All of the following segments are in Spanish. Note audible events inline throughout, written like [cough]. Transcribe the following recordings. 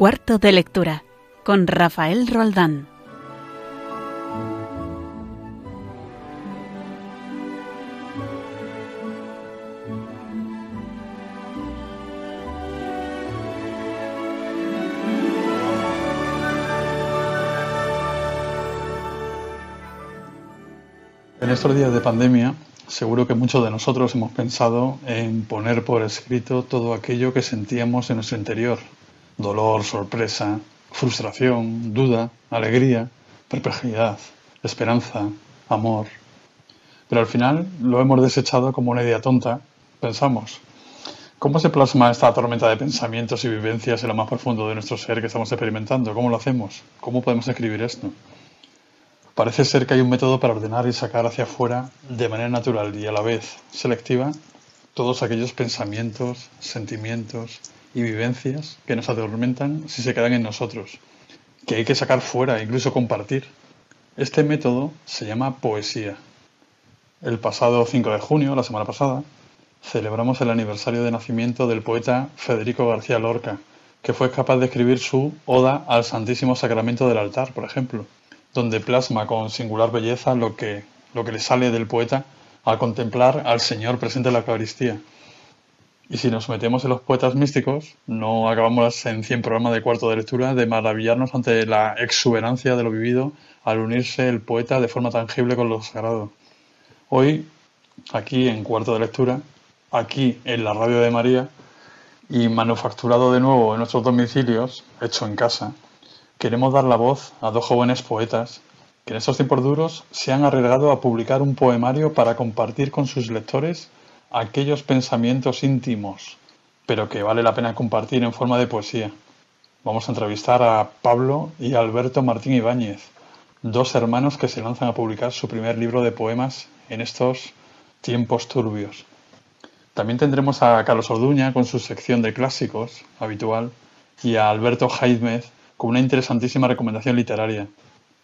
Cuarto de lectura con Rafael Roldán. En estos días de pandemia, seguro que muchos de nosotros hemos pensado en poner por escrito todo aquello que sentíamos en nuestro interior, dolor, sorpresa, frustración, duda, alegría, perplejidad, esperanza, amor. Pero al final lo hemos desechado como una idea tonta, pensamos. ¿Cómo se plasma esta tormenta de pensamientos y vivencias en lo más profundo de nuestro ser que estamos experimentando? ¿Cómo lo hacemos? ¿Cómo podemos escribir esto? Parece ser que hay un método para ordenar y sacar hacia afuera de manera natural y a la vez selectiva todos aquellos pensamientos, sentimientos, y vivencias que nos atormentan si se quedan en nosotros, que hay que sacar fuera, incluso compartir. Este método se llama poesía. El pasado 5 de junio, la semana pasada, celebramos el aniversario de nacimiento del poeta Federico García Lorca, que fue capaz de escribir su Oda al Santísimo Sacramento del altar, por ejemplo, donde plasma con singular belleza lo que, lo que le sale del poeta al contemplar al Señor presente en la Eucaristía y si nos metemos en los poetas místicos, no acabamos en 100 programas de cuarto de lectura de maravillarnos ante la exuberancia de lo vivido al unirse el poeta de forma tangible con lo sagrado. Hoy, aquí en cuarto de lectura, aquí en la radio de María y manufacturado de nuevo en nuestros domicilios, hecho en casa, queremos dar la voz a dos jóvenes poetas que en estos tiempos duros se han arriesgado a publicar un poemario para compartir con sus lectores aquellos pensamientos íntimos, pero que vale la pena compartir en forma de poesía. Vamos a entrevistar a Pablo y Alberto Martín Ibáñez, dos hermanos que se lanzan a publicar su primer libro de poemas en estos tiempos turbios. También tendremos a Carlos Orduña con su sección de clásicos habitual y a Alberto Jaimez con una interesantísima recomendación literaria.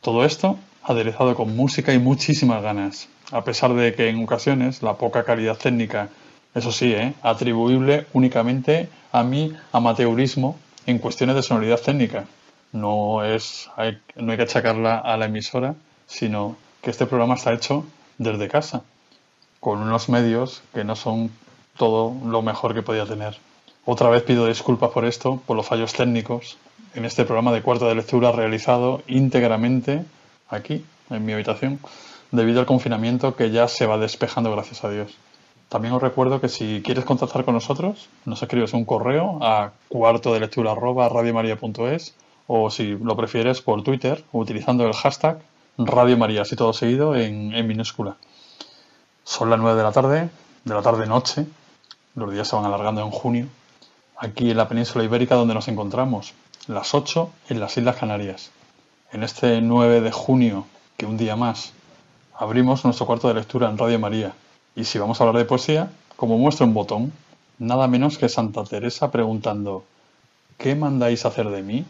Todo esto aderezado con música y muchísimas ganas a pesar de que en ocasiones la poca calidad técnica, eso sí, ¿eh? atribuible únicamente a mi amateurismo en cuestiones de sonoridad técnica. No, es, hay, no hay que achacarla a la emisora, sino que este programa está hecho desde casa, con unos medios que no son todo lo mejor que podía tener. Otra vez pido disculpas por esto, por los fallos técnicos, en este programa de cuarto de lectura realizado íntegramente aquí, en mi habitación, debido al confinamiento que ya se va despejando, gracias a Dios. También os recuerdo que si quieres contactar con nosotros, nos escribes un correo a cuarto de lectura arroba radiomaria.es o si lo prefieres por Twitter utilizando el hashtag Radio María, así todo seguido en, en minúscula. Son las 9 de la tarde, de la tarde-noche, los días se van alargando en junio, aquí en la península ibérica donde nos encontramos, las 8 en las Islas Canarias. En este 9 de junio, que un día más abrimos nuestro cuarto de lectura en Radio María. Y si vamos a hablar de poesía, como muestra un botón, nada menos que Santa Teresa preguntando, ¿qué mandáis hacer de mí?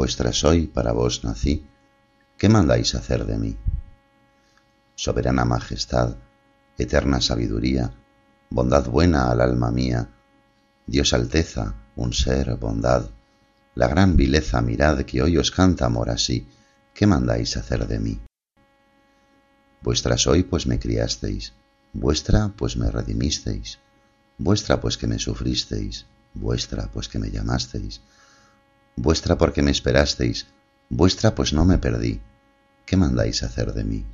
Vuestra soy, para vos nací, ¿qué mandáis hacer de mí? Soberana majestad, eterna sabiduría, bondad buena al alma mía, Dios alteza, un ser, bondad, la gran vileza mirad que hoy os canta amor así, ¿qué mandáis hacer de mí? Vuestra soy, pues me criasteis, vuestra, pues me redimisteis, vuestra, pues que me sufristeis, vuestra, pues que me llamasteis, vuestra porque me esperasteis, vuestra pues no me perdí. ¿Qué mandáis hacer de mí?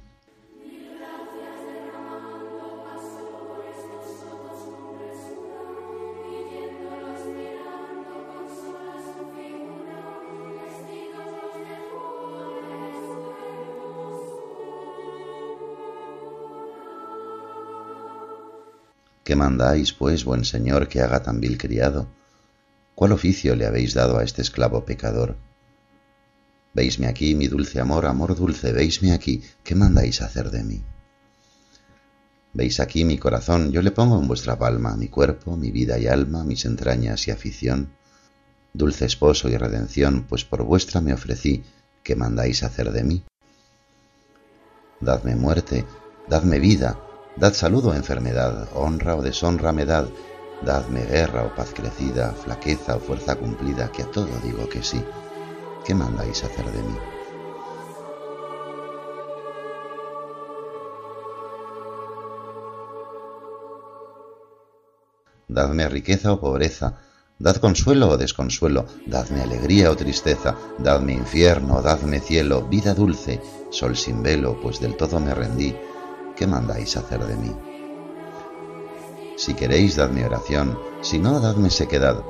¿Qué mandáis, pues, buen señor, que haga tan vil criado? ¿Cuál oficio le habéis dado a este esclavo pecador? Veisme aquí, mi dulce amor, amor dulce, veisme aquí, ¿qué mandáis hacer de mí? Veis aquí mi corazón, yo le pongo en vuestra palma, mi cuerpo, mi vida y alma, mis entrañas y afición. Dulce esposo y redención, pues por vuestra me ofrecí, ¿qué mandáis hacer de mí? Dadme muerte, dadme vida, dad salud o enfermedad, honra o deshonra me dad, dadme guerra o paz crecida, flaqueza o fuerza cumplida, que a todo digo que sí. ¿Qué mandáis hacer de mí? Dadme riqueza o pobreza, dad consuelo o desconsuelo, dadme alegría o tristeza, dadme infierno, dadme cielo, vida dulce, sol sin velo, pues del todo me rendí. ¿Qué mandáis hacer de mí? Si queréis, dadme oración, si no, dadme sequedad,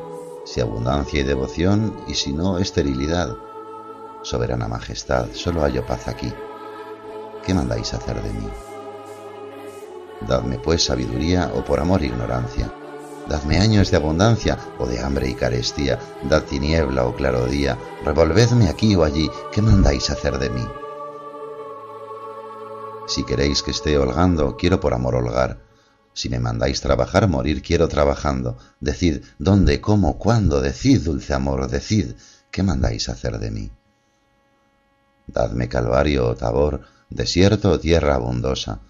si abundancia y devoción, y si no, esterilidad. Soberana Majestad, solo hallo paz aquí. ¿Qué mandáis hacer de mí? Dadme pues sabiduría o por amor ignorancia Dadme años de abundancia o de hambre y carestía, dad tiniebla o claro día, revolvedme aquí o allí, ¿qué mandáis hacer de mí? Si queréis que esté holgando, quiero por amor holgar. Si me mandáis trabajar, morir quiero trabajando. Decid dónde, cómo, cuándo, decid, dulce amor, decid, ¿qué mandáis hacer de mí? Dadme calvario o tabor, desierto o tierra abundosa.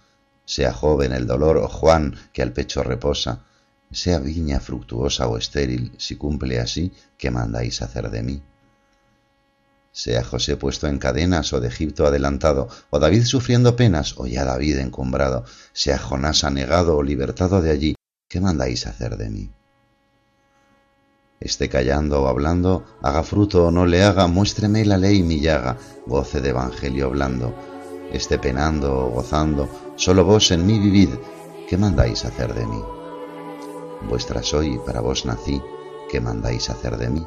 Sea joven el dolor o Juan que al pecho reposa sea viña fructuosa o estéril, si cumple así, ¿qué mandáis hacer de mí? Sea José puesto en cadenas o de Egipto adelantado, o David sufriendo penas, o ya David encumbrado, sea Jonás anegado o libertado de allí, ¿qué mandáis hacer de mí? Esté callando o hablando, haga fruto o no le haga, muéstreme la ley mi llaga, goce de evangelio blando. Esté penando o gozando, solo vos en mí vivid, ¿qué mandáis hacer de mí? vuestra soy, para vos nací, ¿qué mandáis hacer de mí?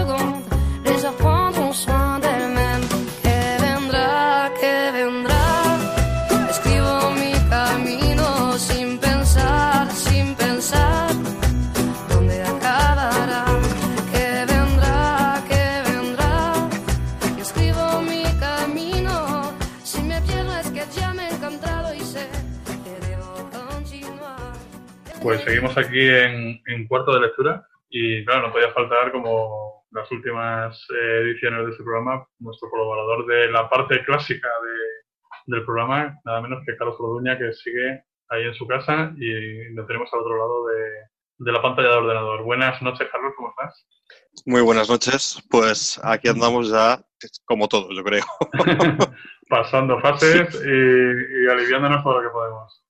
Seguimos aquí en, cuarto de lectura y claro, no podía faltar como las últimas eh, ediciones de este programa, nuestro colaborador de la parte clásica del programa, nada menos que Carlos Roduña, que sigue ahí en su casa y lo tenemos al otro lado de, la pantalla de ordenador. Buenas noches, Carlos, ¿cómo estás? Muy buenas noches. Pues aquí andamos ya como todos, yo creo. [laughs] Pasando fases y, y aliviándonos todo lo que podemos.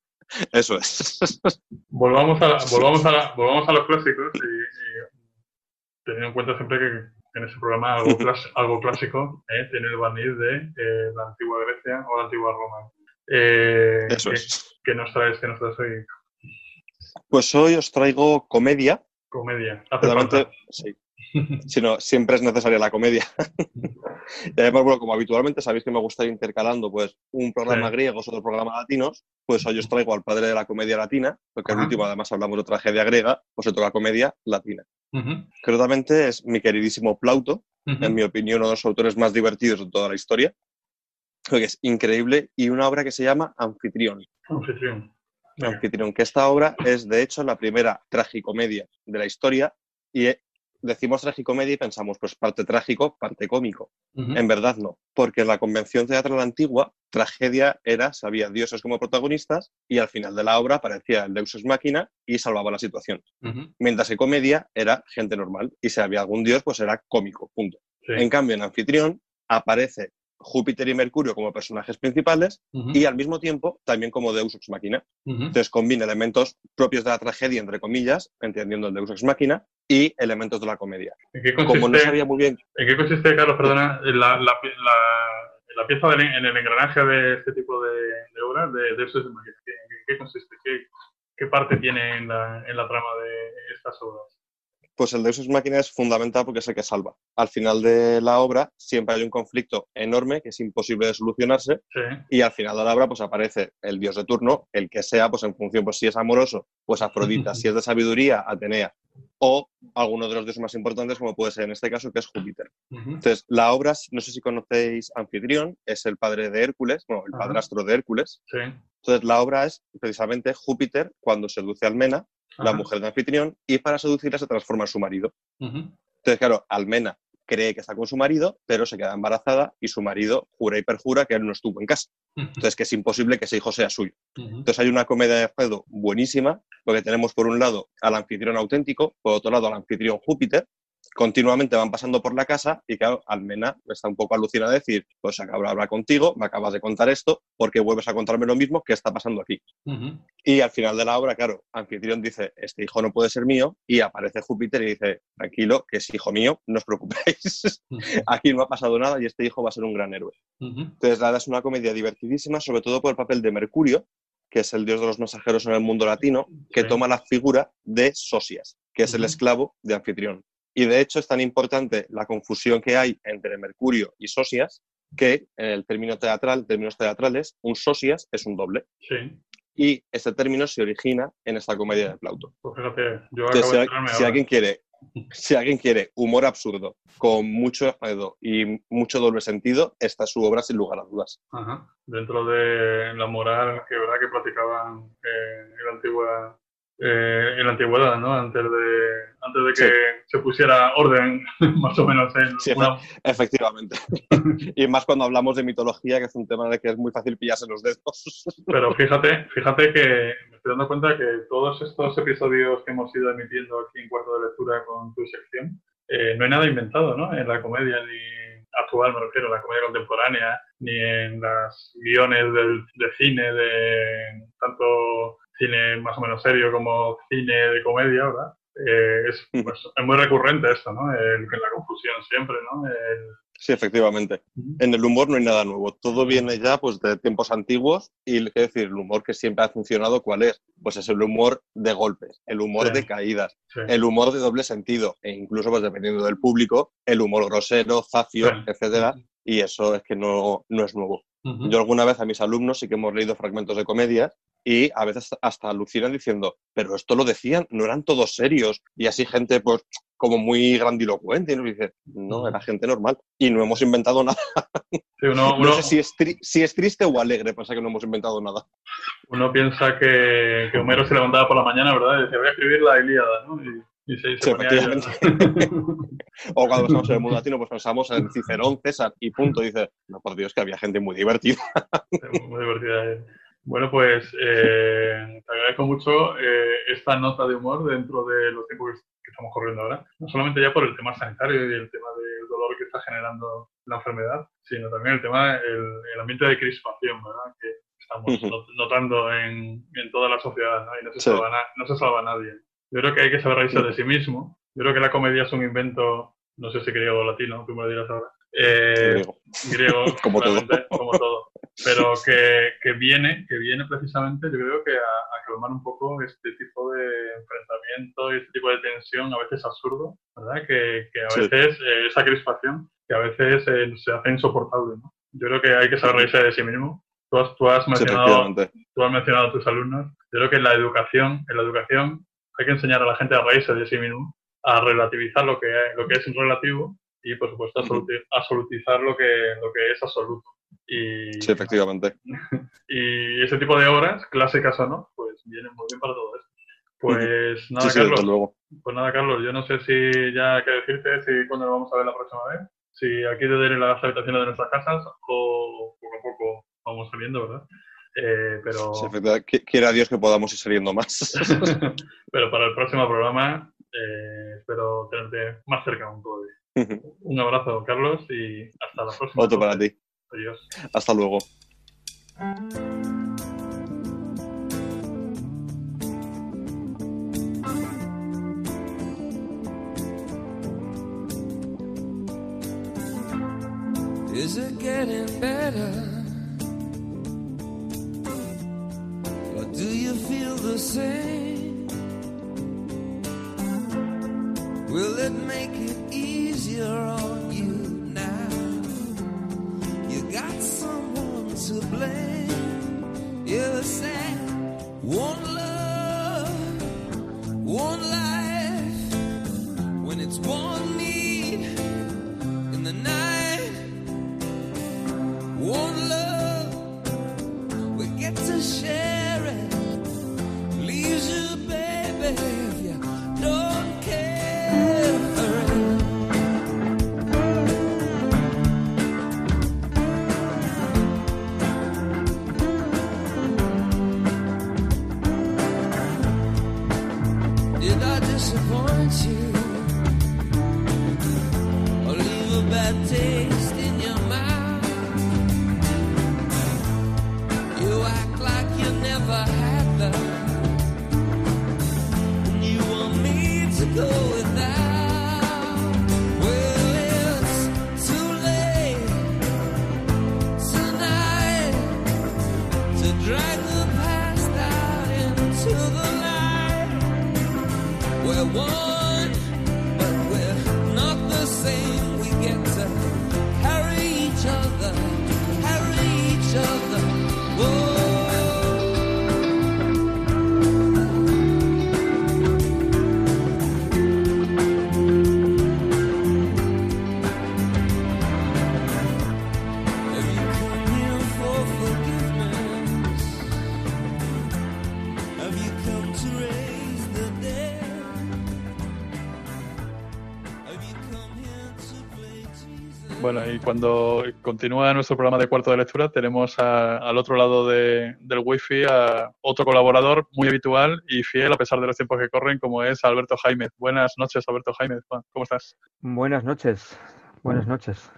Eso es. [laughs] Volvamos a, volvamos a, volvamos a los clásicos y, teniendo en cuenta siempre que en ese programa algo, [laughs] algo clásico eh, tiene el barniz de eh, la antigua Grecia o la antigua Roma. Eh, Eso ¿qué, es. ¿Qué nos traes? ¿Qué nos traes hoy? Pues hoy os traigo comedia. Comedia. Hace sí. [laughs] Si no, siempre es necesaria la comedia. [laughs] y además, bueno, como habitualmente sabéis que me gusta ir intercalando pues un programa griego o otro programa latinos, pues hoy os traigo al padre de la comedia latina, porque al último además hablamos de tragedia griega, pues se toca comedia latina. Uh es mi queridísimo Plauto, en mi opinión, uno de los autores más divertidos de toda la historia, que es increíble, y una obra que se llama Anfitrión. Anfitrión. Anfitrión, que esta obra es, de hecho, la primera tragicomedia de la historia, y decimos tragicomedia y pensamos, pues parte trágico, parte cómico. En verdad no, porque en la convención teatral antigua, tragedia era, se había dioses como protagonistas y al final de la obra aparecía el deus ex máquina y salvaba la situación. Mientras que comedia era gente normal y si había algún dios, pues era cómico, punto. En cambio, en anfitrión aparece Júpiter y Mercurio como personajes principales y al mismo tiempo también como Deus Ex Machina. Entonces combina elementos propios de la tragedia, entre comillas, entendiendo el Deus Ex Machina, y elementos de la comedia. ¿En qué consiste, como no sabía muy bien... ¿En qué consiste, Carlos, perdona, la, la, la, pieza del, en el engranaje de este tipo de, de obras de Deus Ex Machina? ¿En qué consiste? ¿Qué, qué parte tiene en la, en la trama de estas obras? Pues el Deus Ex Machina es fundamental porque es el que salva. Al final de la obra siempre hay un conflicto enorme que es imposible de solucionarse y al final de la obra pues aparece el dios de turno, el que sea, pues en función, pues si es amoroso, pues Afrodita, [laughs] si es de sabiduría, Atenea, o alguno de los dioses más importantes como puede ser en este caso que es Júpiter. Entonces, la obra, no sé si conocéis Anfitrión, es el padre de Hércules, bueno, el padrastro de Hércules. Entonces, la obra es precisamente Júpiter cuando seduce a Almena la mujer de anfitrión, y para seducirla se transforma en su marido. Entonces, claro, Almena cree que está con su marido, pero se queda embarazada y su marido jura y perjura que él no estuvo en casa. Entonces, que es imposible que ese hijo sea suyo. Entonces, hay una comedia de Fredo buenísima, porque tenemos por un lado al anfitrión auténtico, por otro lado al anfitrión Júpiter, continuamente van pasando por la casa y claro, Almena está un poco alucinada de decir, pues acabo de hablar contigo, me acabas de contar esto, porque vuelves a contarme lo mismo, ¿qué está pasando aquí? Y al final de la obra, claro, Anfitrión dice, este hijo no puede ser mío, y aparece Júpiter y dice, tranquilo, que es hijo mío, no os preocupéis, [laughs] aquí no ha pasado nada y este hijo va a ser un gran héroe. Entonces, la es una comedia divertidísima, sobre todo por el papel de Mercurio, que es el dios de los mensajeros en el mundo latino, que toma la figura de Sosias, que es el esclavo de Anfitrión. Y de hecho es tan importante la confusión que hay entre Mercurio y Sosias que en el término teatral, términos teatrales, un Sosias es un doble. Sí. Y este término se origina en esta comedia de Plauto. Pues fíjate, yo acabo si, de si alguien quiere si alguien quiere humor absurdo, con mucho enredo y mucho doble sentido, esta es su obra sin lugar a dudas. Ajá. Dentro de la moral que, ¿verdad? que practicaban eh, en la antigua eh, en la antigüedad, ¿no? Antes de, antes de que se pusiera orden, [laughs] más o menos. En sí, efectivamente. [laughs] y más cuando hablamos de mitología, que es un tema de que es muy fácil pillarse los dedos. [laughs] Pero fíjate, fíjate que me estoy dando cuenta que todos estos episodios que hemos ido emitiendo aquí en Cuarto de Lectura con tu sección, eh, no hay nada inventado, ¿no? En la comedia ni actual, me refiero, la comedia contemporánea, ni en las guiones del, de cine, de tanto cine más o menos serio como cine de comedia, ¿verdad? Eh, es, pues, es, muy recurrente esto, ¿no? El, la confusión siempre, ¿no? Sí, efectivamente. En el humor no hay nada nuevo. Todo viene ya pues, de tiempos antiguos y, qué decir, el humor que siempre ha funcionado, ¿cuál es? Pues es el humor de golpes, el humor de caídas, el humor de doble sentido e incluso, pues dependiendo del público, el humor grosero, zafio, etcétera. Y eso es que no, no es nuevo. Yo alguna vez a mis alumnos sí que hemos leído fragmentos de comedias y a veces hasta alucinan diciendo, pero esto lo decían, no eran todos serios. Y así gente, pues, como muy grandilocuente, y nos dice, no, era gente normal. Y no hemos inventado [laughs] nada. no sé si es, si es, triste o alegre, pasa que no hemos inventado nada. Uno piensa que, que, Homero se levantaba por la mañana, ¿verdad? Y decía, voy a escribir la Ilíada, ¿no? Y, y se, sí, efectivamente. [laughs] o cuando pensamos en el mundo latino, pues pensamos en Cicerón, César, y punto. Dice, no, por Dios, que había gente muy divertida. muy divertida. Eh. Bueno, pues eh, te agradezco mucho eh, esta nota de humor dentro de los tiempos que estamos corriendo ahora. No solamente ya por el tema sanitario y el tema del dolor que está generando la enfermedad, sino también el tema, el, el ambiente de crispación, ¿verdad? Que estamos notando en, en, toda la sociedad, ¿no? Y no se, salva no se salva nadie. Yo creo que hay que saber reírse de sí mismo. Yo creo que la comedia es un invento, no sé si griego o latino, tú me lo dirás ahora. Eh, griego, [laughs] como, todo. como todo pero [laughs] que, que, viene, que viene precisamente, yo creo que a, a, calmar un poco este tipo de enfrentamiento y este tipo de tensión a veces absurdo, ¿verdad? Que, que a veces eh, esa crispación, que a veces eh, se hace insoportable, ¿no? Yo creo que hay que saber reírse de sí mismo. Tú has, tú has mencionado, tú has mencionado a tus alumnos. Yo creo que en la educación, en la educación hay que enseñar a la gente a reírse de sí mismo, a relativizar lo que, lo que es relativo y, por supuesto, absolutizar lo que, lo que es absoluto. Y, sí, efectivamente. Y ese tipo de obras, clásicas o no, pues vienen muy bien para todo esto. Pues nada, Carlos. Luego. Pues nada, Carlos, yo no sé si ya que decirte si cuándo lo vamos a ver la próxima vez. Si aquí te en las habitaciones de nuestras casas o poco a poco vamos saliendo, ¿verdad? Eh, pero... quiera Dios que podamos ir saliendo más. [laughs] pero para el próximo programa eh, espero tenerte más cerca aún todavía. Un abrazo, Carlos, y hasta la próxima. Otro para ti. Adiós. Hasta luego. Is it getting better? Or do you feel the same? Will it make it cuando continúa nuestro programa de cuarto de lectura, tenemos a- al otro lado de- del wifi a otro colaborador muy habitual y fiel a pesar de los tiempos que corren, como es Alberto Jaime. Buenas noches, Alberto Jaime. ¿Cómo estás? Buenas noches, buenas noches.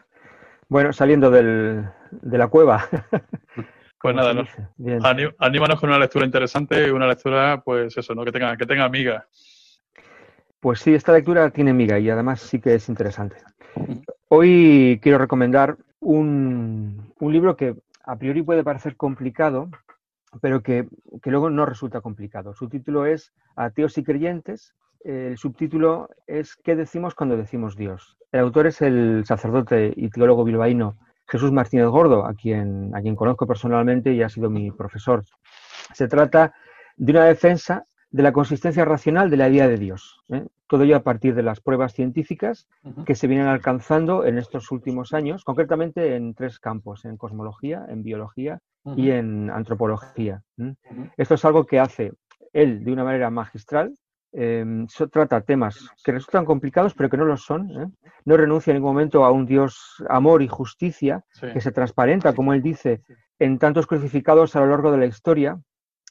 Bueno, saliendo del, de la cueva. [laughs] Pues nada, no- aní- anímanos con una lectura interesante y una lectura, pues eso, ¿no? que tenga, que tenga amiga. Pues sí, esta lectura tiene miga y además sí que es interesante. Hoy quiero recomendar un, libro que a priori puede parecer complicado, pero que, que luego no resulta complicado. Su título es Ateos y creyentes. El subtítulo es ¿Qué decimos cuando decimos Dios? El autor es el sacerdote y teólogo bilbaíno Jesús Martínez Gordo, a quien, a quien conozco personalmente y ha sido mi profesor. Se trata de una defensa de la consistencia racional de la idea de Dios. ¿eh? Todo ello a partir de las pruebas científicas que se vienen alcanzando en estos últimos años, concretamente en tres campos, en cosmología, en biología y en antropología. Esto es algo que hace él de una manera magistral. eh, so- trata temas que resultan complicados, pero que no lo son. ¿eh? No renuncia en ningún momento a un Dios amor y justicia Sí. que se transparenta, como él dice, en tantos crucificados a lo largo de la historia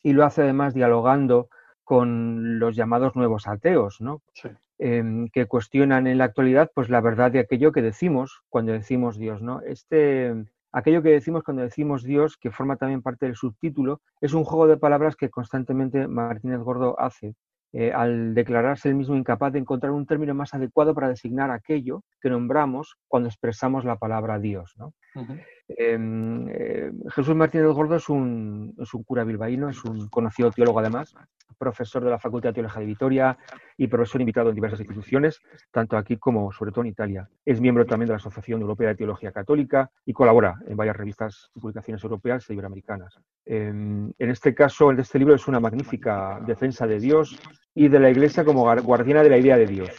y lo hace además dialogando con los llamados nuevos ateos, ¿no? Sí. Em, que cuestionan en la actualidad pues la verdad de aquello que decimos cuando decimos Dios, ¿no? Este, aquello que decimos cuando decimos Dios, que forma también parte del subtítulo, es un juego de palabras que constantemente Martínez Gordo hace eh, al declararse el mismo incapaz de encontrar un término más adecuado para designar aquello que nombramos cuando expresamos la palabra Dios, ¿no? Em, eh, Jesús Martínez Gordo es un, es un cura bilbaíno, es un conocido teólogo además, profesor de la Facultad de Teología de Vitoria y profesor invitado en diversas instituciones, tanto aquí como sobre todo en Italia. Es miembro también de la Asociación Europea de Teología Católica y colabora en varias revistas y publicaciones europeas e iberoamericanas. En este caso, en este libro es una magnífica defensa de Dios y de la Iglesia como guardiana de la idea de Dios.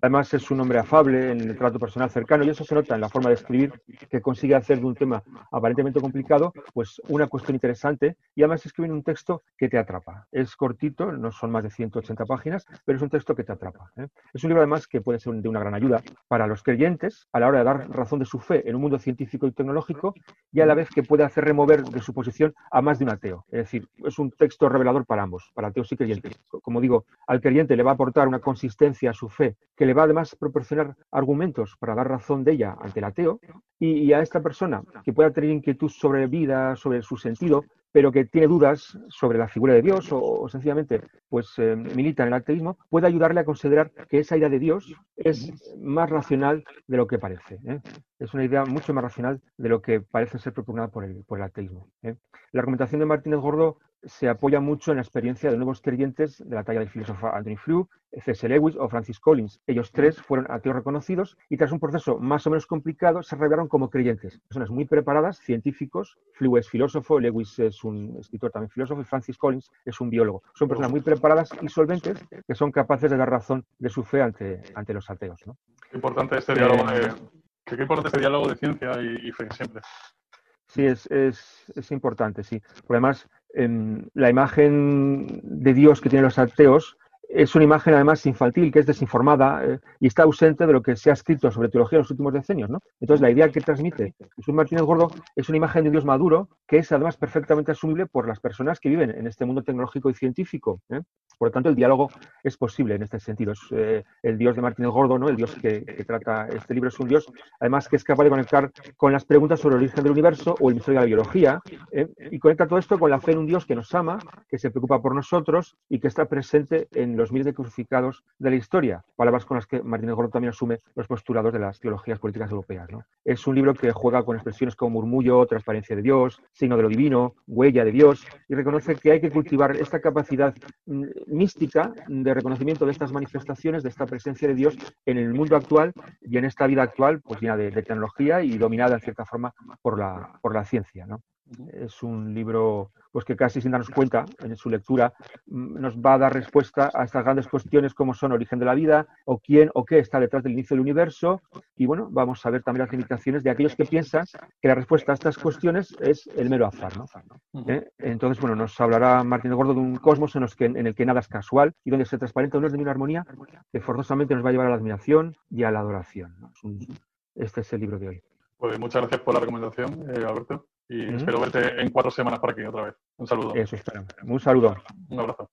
Además es un hombre afable en el trato personal cercano y eso se nota en la forma de escribir que consigue hacer de un tema aparentemente complicado pues una cuestión interesante y además escribe un texto que te atrapa. Es cortito, no son más de 180 páginas, pero es un texto que te atrapa. ¿eh? Es un libro además que puede ser de una gran ayuda para los creyentes a la hora de dar razón de su fe en un mundo científico y tecnológico y a la vez que puede hacer remover de su posición a más de un ateo. Es decir, es un texto revelador para ambos, para ateos y creyentes. Como digo, al creyente le va a aportar una consistencia a su fe, que le va además a proporcionar argumentos para dar razón de ella ante el ateo, y, a esta persona que pueda tener inquietud sobre vida, sobre su sentido, pero que tiene dudas sobre la figura de Dios o, sencillamente pues eh, milita en el ateísmo, puede ayudarle a considerar que esa idea de Dios es más racional de lo que parece. ¿eh? Es una idea mucho más racional de lo que parece ser propugnada por el, por el ateísmo. ¿eh? La argumentación de Martínez Gordo se apoya mucho en la experiencia de nuevos creyentes de la talla del filósofo Anthony Flew, C.S. Lewis o Francis Collins. Ellos tres fueron ateos reconocidos y tras un proceso más o menos complicado se revelaron como creyentes. Personas muy preparadas, científicos. Flew es filósofo, Lewis es un escritor también filósofo y Francis Collins es un biólogo. Son personas muy preparadas y solventes que son capaces de dar razón de su fe ante, ante los ateos. ¿no? Importante este diálogo de, qué importante este diálogo de ciencia y, fe siempre. Sí, es, es, es, importante, sí. Por además, Em, la imagen de Dios que tienen los ateos es una imagen además infantil, que es desinformada eh, y está ausente de lo que se ha escrito sobre teología en los últimos decenios. ¿no? Entonces, la idea que transmite Jesús Martínez Gordo es una imagen de Dios maduro que es además perfectamente asumible por las personas que viven en este mundo tecnológico y científico. ¿eh? Por lo tanto, el diálogo es posible en este sentido. Es eh, el Dios de Martínez Gordo, ¿no? el Dios que, trata este libro, es un Dios además que es capaz de conectar con las preguntas sobre el origen del universo o el misterio de la biología y conecta todo esto con la fe en un Dios que nos ama, que se preocupa por nosotros y que está presente en los los miles de crucificados de la historia, palabras con las que Martínez Gordo también asume los postulados de las teologías políticas europeas. Es un libro que juega con expresiones como murmullo, transparencia de Dios, signo de lo divino, huella de Dios, y reconoce que hay que cultivar esta capacidad mm, mística de reconocimiento de estas manifestaciones, de esta presencia de Dios en el mundo actual y en esta vida actual, pues llena de, tecnología y dominada en cierta forma por la ciencia. Es un libro pues que casi sin darnos cuenta en su lectura mm, nos va a dar respuesta a estas grandes cuestiones como son origen de la vida o quién o qué está detrás del inicio del universo y bueno, vamos a ver también las limitaciones de aquellos que piensan que la respuesta a estas cuestiones es el mero azar. ¿Eh? Entonces, bueno, nos hablará Martín de Gordo de un cosmos en, los que, en el que nada es casual y donde se transparenta un orden y una armonía que forzosamente nos va a llevar a la admiración y a la adoración. Este es el libro de hoy. Pues muchas gracias por la recomendación, eh, Alberto y espero verte en cuatro semanas por aquí otra vez. Un saludo. Eso espero. Un saludo. Un abrazo.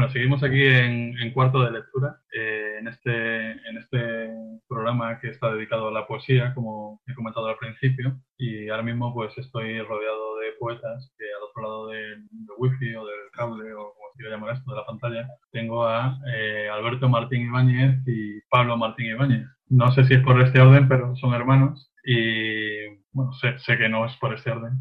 Bueno, seguimos aquí en, cuarto de lectura, eh, en, este, en este programa que está dedicado a la poesía, como he comentado al principio, y ahora mismo pues estoy rodeado de poetas que al otro lado del, wifi o del cable o como se quiera llamar esto, de la pantalla, tengo a eh, Alberto Martín Ibáñez y Pablo Martín Ibáñez. No sé si es por este orden, pero son hermanos y bueno, sé, sé que no es por este orden.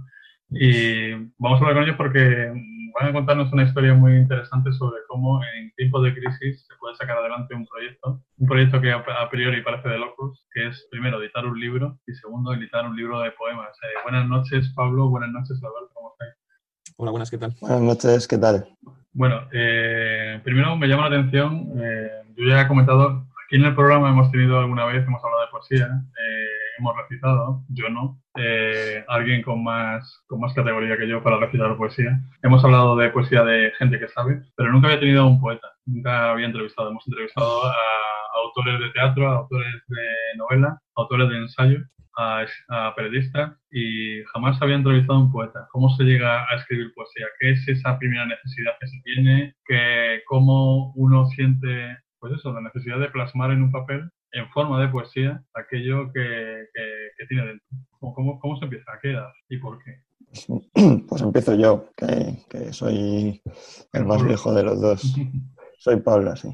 Y vamos a hablar con ellos porque van a contarnos una historia muy interesante sobre cómo en tiempos de crisis se puede sacar adelante un proyecto, un proyecto que a priori parece de locos, que es primero editar un libro y segundo editar un libro de poemas. Eh, buenas noches Pablo, buenas noches Alberto, ¿cómo estáis? Hola, buenas, ¿qué tal? Buenas noches, ¿qué tal? Bueno, eh, primero me llama la atención, eh, yo ya he comentado, aquí en el programa hemos tenido alguna vez, hemos hablado de poesía, hemos recitado, yo no, eh, alguien con más, con más categoría que yo para recitar poesía. Hemos hablado de poesía de gente que sabe, pero nunca había tenido un poeta, nunca había entrevistado. Hemos entrevistado a autores de teatro, a autores de novela, a autores de ensayo, a, periodistas y jamás había entrevistado a un poeta. ¿Cómo se llega a escribir poesía? ¿Qué es esa primera necesidad que se tiene? ¿Qué, ¿Cómo uno siente pues eso, la necesidad de plasmar en un papel en forma de poesía aquello que, tiene dentro. ¿Cómo, ¿Cómo, se empieza? ¿A qué edad? ¿Y por qué? Pues [clears throat] empiezo yo, que, soy el más viejo de los dos. [laughs] Soy Pablo, sí.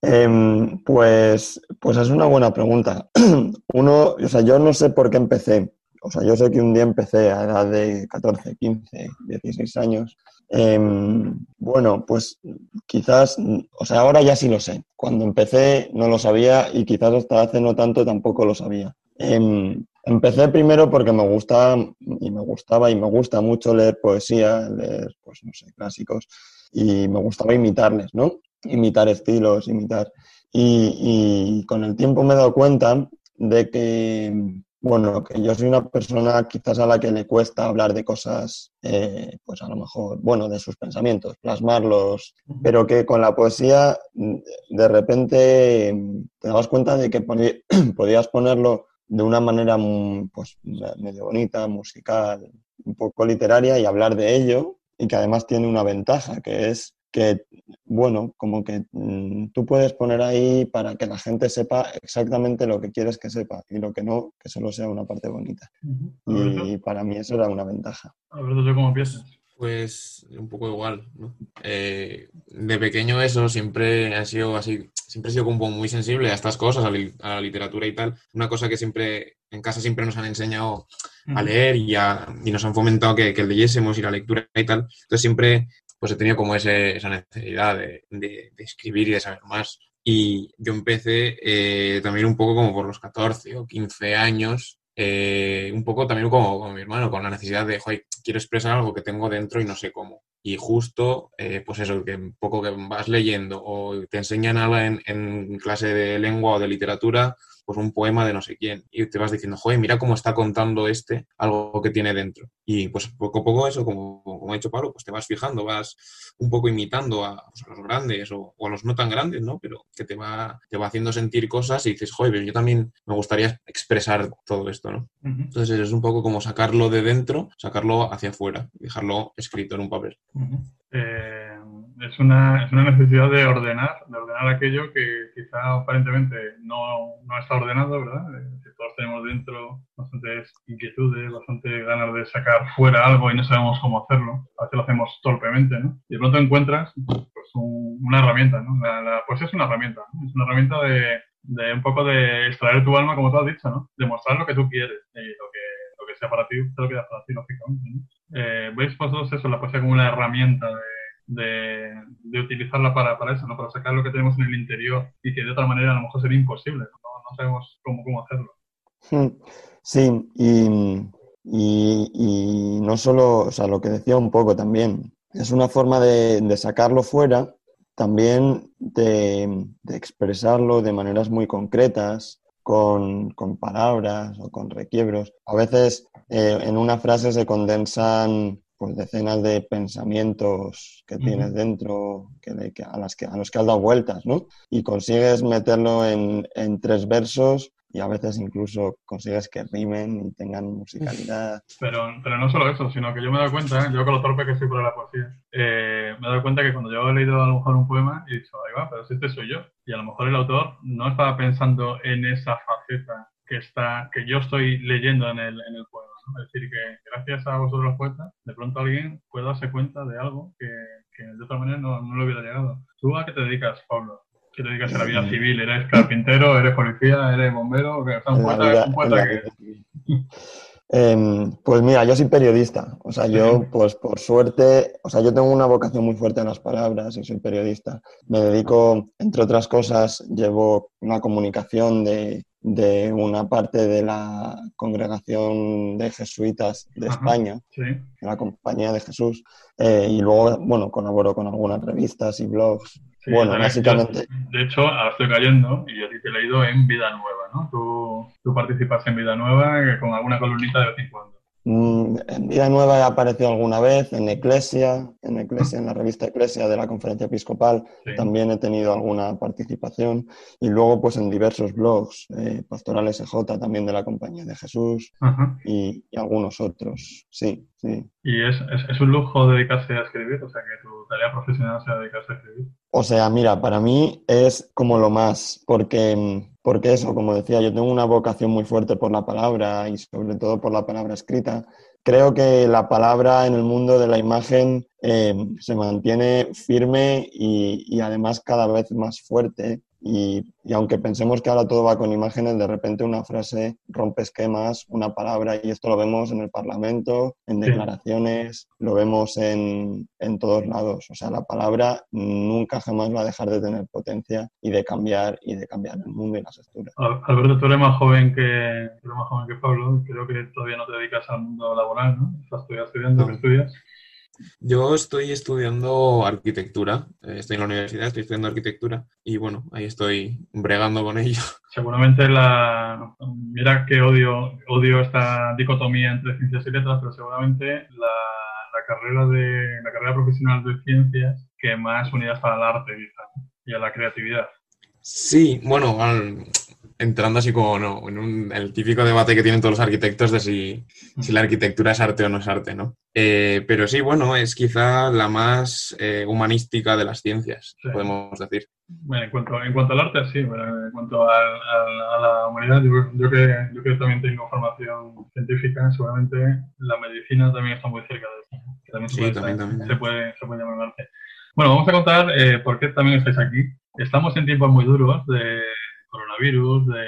Em, pues, pues es una buena pregunta. [clears throat] Uno, o sea, yo no sé por qué empecé. O sea, yo sé que un día empecé a edad de 14, 15, 16 años Em, bueno, pues quizás, o sea, ahora ya sí lo sé. Cuando empecé no lo sabía y quizás hasta hace no tanto tampoco lo sabía. Em, empecé primero porque me gusta y me gustaba y me gusta mucho leer poesía, leer, pues no sé, clásicos y me gustaba imitarles, ¿no? Imitar estilos, imitar. y con el tiempo me he dado cuenta de que bueno, que yo soy una persona quizás a la que le cuesta hablar de cosas, eh, pues a lo mejor, bueno, de sus pensamientos, plasmarlos, pero que con la poesía mm, de repente mm, te dabas cuenta de que [clears throat] podías ponerlo de una manera mm, pues medio bonita, musical, un poco literaria y hablar de ello y que además tiene una ventaja, que es que, bueno, como que mm, tú puedes poner ahí para que la gente sepa exactamente lo que quieres que sepa y lo que no, que solo sea una parte bonita. Y para mí eso era una ventaja. A ver, ¿tú cómo piensas? Pues un poco igual, ¿no? Eh, de pequeño eso siempre ha sido así, siempre he sido como muy sensible a estas cosas, a, la literatura y tal. Una cosa que siempre, en casa siempre nos han enseñado a leer y, y nos han fomentado que, que leyésemos y la lectura y tal. Entonces siempre pues he tenido como esa necesidad de, escribir y de saber más. Y yo empecé eh, también un poco como por los 14 o 15 años, eh, un poco también como, mi hermano, con la necesidad de, joder, quiero expresar algo que tengo dentro y no sé cómo. Y justo, eh, pues eso, que un poco que vas leyendo o te enseñan algo en clase de lengua o de literatura, pues un poema de no sé quién y te vas diciendo, joder, mira cómo está contando este algo que tiene dentro. Y pues poco a poco eso, como, como ha dicho Pablo, pues te vas fijando, vas un poco imitando a, pues, los grandes o, a los no tan grandes, ¿no? Pero que te va, te va haciendo sentir cosas y dices, joder, yo también me gustaría expresar todo esto, ¿no? Entonces es un poco como sacarlo de dentro, sacarlo hacia afuera, dejarlo escrito en un papel es una, es una necesidad de ordenar, de ordenar aquello que quizá aparentemente no, no está ordenado, ¿verdad? Si todos tenemos dentro bastantes inquietudes, bastante ganas de sacar fuera algo y no sabemos cómo hacerlo. A veces lo hacemos torpemente, ¿no? Y de pronto encuentras pues, una herramienta, ¿no? La, pues es una herramienta, es una herramienta de, de, un poco de extraer tu alma, como tú has dicho, ¿no? Demostrar lo que tú quieres y lo que, lo sea para ti, lo que sea para ti, lógicamente, ¿no? Eh, ¿Veis vosotros eso, la poesía como una herramienta de de, utilizarla para, para, eso, ¿no? para sacar lo que tenemos en el interior y que de otra manera a lo mejor sería imposible, no, sabemos cómo, cómo, hacerlo. Hmm. Sí, y, y, no solo, o sea, lo que decía un poco también, es una forma de, de sacarlo fuera, también de, de, expresarlo de maneras muy concretas, con, con palabras o con requiebros. A veces eh, en una frase se condensan pues decenas de pensamientos que tienes dentro que, a, las que, a los que has dado vueltas, ¿no? Y consigues meterlo en, en tres versos y a veces incluso consigues que rimen y tengan musicalidad. [laughs] Pero, pero no solo eso, sino que yo me he dado cuenta, yo con lo torpe que soy por la poesía, eh, me he dado cuenta que cuando yo he leído a lo mejor un poema, he dicho, ahí va, pero si este soy yo. Y a lo mejor el autor no estaba pensando en esa faceta que, está, que yo estoy leyendo en el, en el poema. Es decir, que gracias a vosotros los poetas, de pronto alguien puede darse cuenta de algo que, que de otra manera no, no le hubiera llegado. ¿Tú a qué te dedicas, Pablo? ¿Qué te dedicas a la vida civil? ¿Eres carpintero? ¿Eres policía? ¿Eres bombero? ¿O sea, un poeta, vida- un poeta que... [laughs] Em, pues mira, yo soy periodista, o sea, yo pues por suerte, o sea, yo tengo una vocación muy fuerte en las palabras y soy periodista. Me dedico, entre otras cosas, llevo una comunicación de, de una parte de la congregación de jesuitas de Ajá. España, Sí. la Compañía de Jesús, eh, y luego, bueno, colaboro con algunas revistas y blogs. Sí, bueno, básicamente, yo, de hecho, ahora estoy cayendo y yo a ti te he leído en Vida Nueva, ¿no? Tú, tú participas en Vida Nueva eh, con alguna columnita de vez en cuando. Mm, En Vida Nueva he aparecido alguna vez, en Eclesia, en Eclesia, en la revista Eclesia de la Conferencia Episcopal, Sí. también he tenido alguna participación. Y luego, pues en diversos blogs, eh, Pastoral SJ también de la Compañía de Jesús y, y algunos otros. Sí, sí. Y es, es, es un lujo dedicarse a escribir, o sea, que tu tarea profesional sea dedicarse a escribir. O sea, mira, para mí es como lo más, porque, porque eso, como decía, yo tengo una vocación muy fuerte por la palabra y sobre todo por la palabra escrita. Creo que la palabra en el mundo de la imagen eh, se mantiene firme y, y además cada vez más fuerte. Y, y aunque pensemos que ahora todo va con imágenes, de repente una frase rompe esquemas, una palabra, y esto lo vemos en el Parlamento, en Sí. declaraciones, lo vemos en, en todos lados. O sea, la palabra nunca jamás va a dejar de tener potencia y de cambiar y de cambiar el mundo y las estructuras. Al- Alberto, tú eres más joven que, más joven que Pablo, creo que todavía no te dedicas al mundo laboral, ¿no? Estás todavía estudiando, No. ¿qué estudias? Yo estoy estudiando arquitectura, eh, estoy en la universidad, estoy estudiando arquitectura y bueno, ahí estoy bregando con ello. [laughs] Seguramente la... Mira que odio, odio esta dicotomía entre ciencias y letras, pero seguramente la, la carrera de la carrera profesional de ciencias que más unida está al arte y a la creatividad. Sí, bueno, al- entrando así como no, en un- el típico debate que tienen todos los arquitectos de si, si la arquitectura es arte o no es arte, ¿no? Eh, pero sí, bueno, es quizá la más eh, humanística de las ciencias, Sí. podemos decir. Bueno, en cuanto, en cuanto al arte, sí, pero en cuanto al- al- a la humanidad, yo, yo que, yo que también tengo formación científica, seguramente la medicina también está muy cerca de eso. que también se Sí, puede, también, también. Se puede, se puede llamar arte. Bueno, vamos a contar eh, por qué también estáis aquí. Estamos en tiempos muy duros de coronavirus, de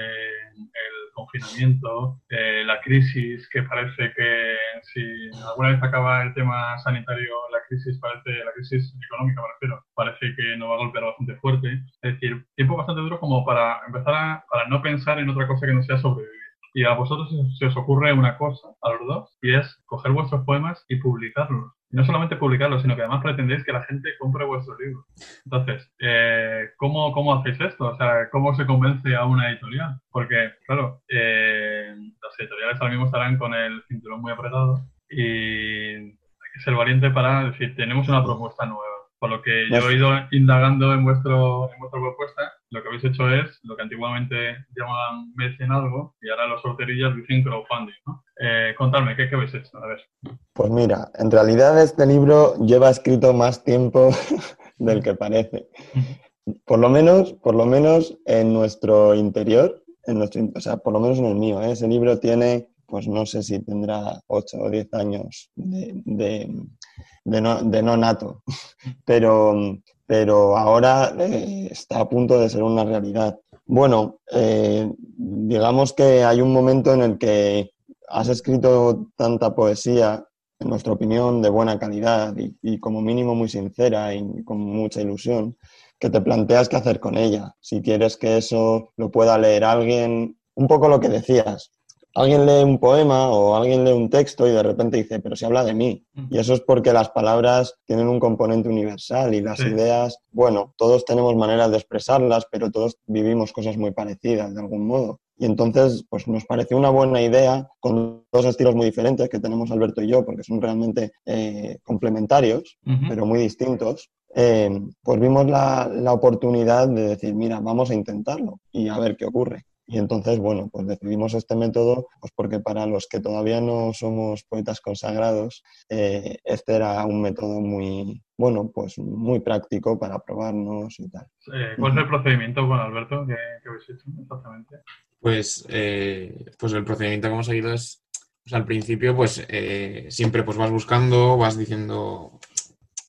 el confinamiento, la crisis, que parece que si alguna vez acaba el tema sanitario, la crisis parece, la crisis económica me refiero, parece que nos va a golpear bastante fuerte. Es decir, tiempo bastante duro como para empezar a, para no pensar en otra cosa que no sea sobrevivir. Y a vosotros se os ocurre una cosa, a los dos, y es coger vuestros poemas y publicarlos. No solamente publicarlos, sino que además pretendéis que la gente compre vuestros libros. Entonces, eh, ¿cómo, ¿cómo hacéis esto? O sea, ¿cómo se convence a una editorial? Porque, claro, eh, las editoriales ahora mismo estarán con el cinturón muy apretado y hay que ser valiente para decir, tenemos una propuesta nueva. Por lo que yo he ido indagando en, vuestro, en vuestra propuesta, lo que habéis hecho es lo que antiguamente llamaban mecenazgo y ahora los sorterillas dicen crowdfunding. ¿no? Eh, contadme, ¿qué, ¿qué habéis hecho? A ver. Pues mira, en realidad este libro lleva escrito más tiempo [laughs] del que parece. Por lo menos, por lo menos en nuestro interior, en nuestro, o sea, por lo menos en el mío, ¿eh? ese libro tiene, pues no sé si tendrá 8 o 10 años de, de, de no, de no nato, [laughs] pero, pero ahora eh, está a punto de ser una realidad. Bueno, eh, digamos que hay un momento en el que has escrito tanta poesía, en nuestra opinión, de buena calidad y, y como mínimo muy sincera y con mucha ilusión, que te planteas qué hacer con ella. Si quieres que eso lo pueda leer alguien, un poco lo que decías. Alguien lee un poema o alguien lee un texto y de repente dice, pero si habla de mí. Y eso es porque las palabras tienen un componente universal y las Sí. ideas, bueno, todos tenemos maneras de expresarlas, pero todos vivimos cosas muy parecidas de algún modo. Y entonces, pues nos pareció una buena idea, con dos estilos muy diferentes que tenemos Alberto y yo, porque son realmente eh, complementarios, pero muy distintos, eh, pues vimos la, la oportunidad de decir, mira, vamos a intentarlo y a ver qué ocurre. Y entonces, bueno, pues decidimos este método, pues porque para los que todavía no somos poetas consagrados, eh, este era un método muy, bueno, pues muy práctico para probarnos y tal. Eh, ¿Cuál es el procedimiento, bueno, Alberto, que, habéis hecho exactamente? Pues, eh, pues el procedimiento que hemos seguido es, pues al principio, pues siempre pues vas buscando, vas diciendo,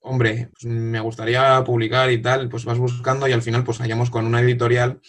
hombre, pues me gustaría publicar y tal, pues vas buscando y al final pues hallamos con una editorial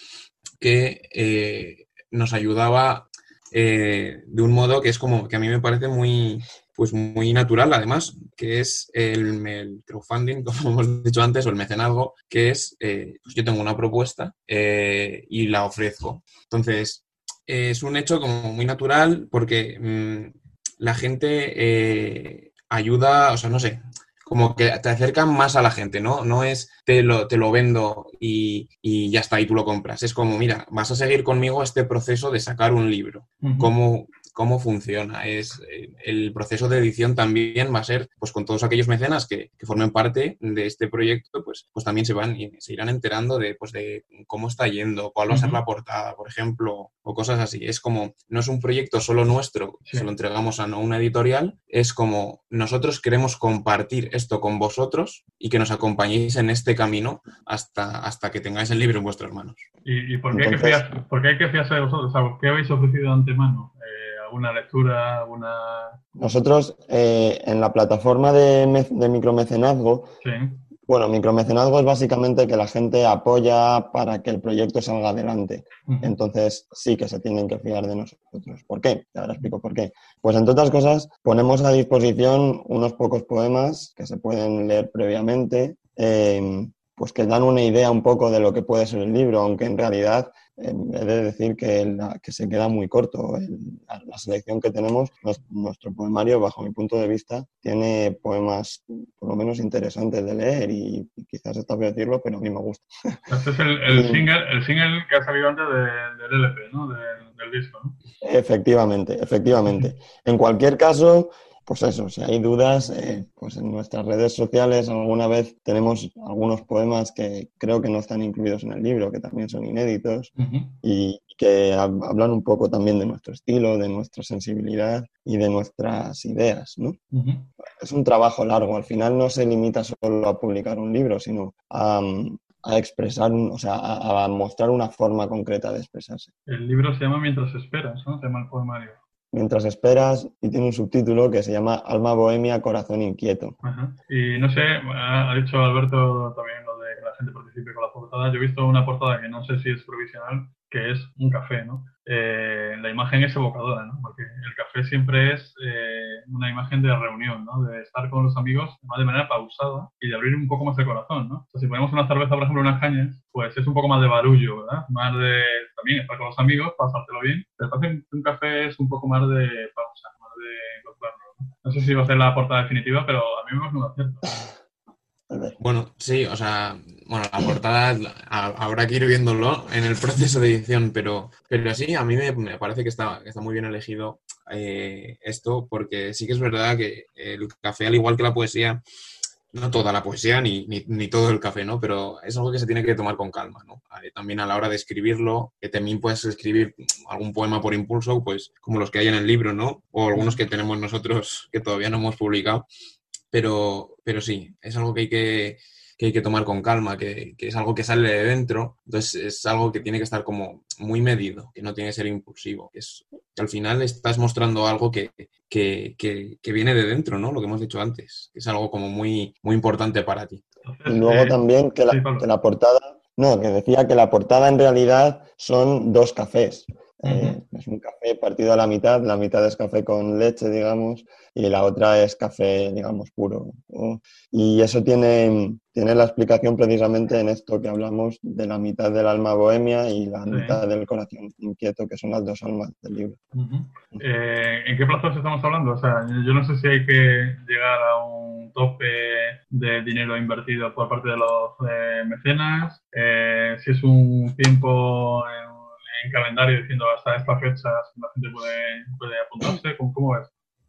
que eh, nos ayudaba eh, de un modo que es como que a mí me parece muy, pues muy natural, además, que es el, crowdfunding, [laughs] como hemos dicho antes, o el mecenazgo, que es, eh, pues yo tengo una propuesta y la ofrezco. Entonces, es un hecho como muy natural porque mm, la gente ayuda, o sea, no sé, como que te acercan más a la gente, ¿no? No es te lo, te lo vendo y, ya está, y tú lo compras. Es como, mira, vas a seguir conmigo este proceso de sacar un libro. ¿Cómo, cómo funciona. Es, eh, el proceso de edición también va a ser, pues con todos aquellos mecenas que, formen parte de este proyecto, pues, pues también se van y se irán enterando de, pues, de cómo está yendo, cuál va a ser la portada, por ejemplo, o cosas así. Es como, no es un proyecto solo nuestro, se lo entregamos a una editorial, es como nosotros queremos compartir esto con vosotros y que nos acompañéis en este camino hasta, hasta que tengáis el libro en vuestras manos. ¿Y, por, qué hay que fiarse, de vosotros? ¿Qué habéis ofrecido de antemano? Eh, alguna lectura, alguna... Nosotros eh, en la plataforma de, de micromecenazgo, bueno, micromecenazgo es básicamente que la gente apoya para que el proyecto salga adelante. Entonces sí que se tienen que fiar de nosotros. ¿Por qué? Ahora explico por qué. Pues entre otras cosas, ponemos a disposición unos pocos poemas que se pueden leer previamente. Eh, pues que dan una idea un poco de lo que puede ser el libro, aunque en realidad he de decir que, que se queda muy corto. la, selección que tenemos, nuestro poemario, bajo mi punto de vista, tiene poemas por lo menos interesantes de leer y, quizás está bien decirlo, pero a mí me gusta. [laughs] Este es el, single, el single que ha salido antes del LP, ¿no? del disco. ¿no? Efectivamente, efectivamente. En cualquier caso, pues eso, si hay dudas, eh, pues en nuestras redes sociales alguna vez tenemos algunos poemas que creo que no están incluidos en el libro, que también son inéditos y que hablan un poco también de nuestro estilo, de nuestra sensibilidad y de nuestras ideas, ¿no? Es un trabajo largo, al final no se limita solo a publicar un libro, sino a, expresar, o sea, a, mostrar una forma concreta de expresarse. El libro se llama Mientras esperas, ¿no? Se llama el poemario mientras esperas y tiene un subtítulo que se llama Alma Bohemia, Corazón Inquieto. Y no sé, ha dicho Alberto también lo de que la gente participe con la portada. Yo he visto una portada que no sé si es provisional, que es un café, ¿no? Eh, la imagen es evocadora, ¿no? Porque el café siempre es eh, una imagen de reunión, ¿no? De estar con los amigos de manera pausada y de abrir un poco más el corazón, ¿no? si ponemos una cerveza, por ejemplo, unas cañas, pues es un poco más de barullo, ¿verdad? Más de también estar con los amigos, pasártelo bien. Pero parece un café es un poco más de pausa, más de encontrarnos. ¿no? no sé si va a ser la portada definitiva, pero a mí me parece un acierto. Bueno, sí, o sea, bueno, la portada habrá que ir viéndolo en el proceso de edición, pero, pero sí, a mí me, parece que está, muy bien elegido eh, esto, porque sí que es verdad que el café, al igual que la poesía, no toda la poesía ni, ni, todo el café, ¿no? Pero es algo que se tiene que tomar con calma, ¿no? También a la hora de escribirlo, que también puedes escribir algún poema por impulso, pues como los que hay en el libro, ¿no? O algunos que tenemos nosotros que todavía no hemos publicado pero, pero sí, es algo que hay que, que hay que tomar con calma, que, que, es algo que sale de dentro, entonces es algo que tiene que estar como muy medido, que no tiene que ser impulsivo, que, es, que al final estás mostrando algo que, que, que, viene de dentro, ¿no? Lo que hemos dicho antes, que es algo como muy, muy importante para ti. Y luego también que la, que la portada, no, que decía que la portada en realidad son dos cafés. Eh, es un café partido a la mitad, la mitad es café con leche, digamos, y la otra es café, digamos, puro. Y eso tiene, tiene la explicación precisamente en esto que hablamos de la mitad del alma bohemia y la mitad del corazón inquieto, que son las dos almas del libro. Eh, ¿En qué plazos estamos hablando? O sea, yo no sé si hay que llegar a un tope de dinero invertido por parte de los eh, mecenas, si es un tiempo en calendario diciendo hasta esta fecha la gente puede, puede apuntarse? ¿Cómo, ¿Cómo, es?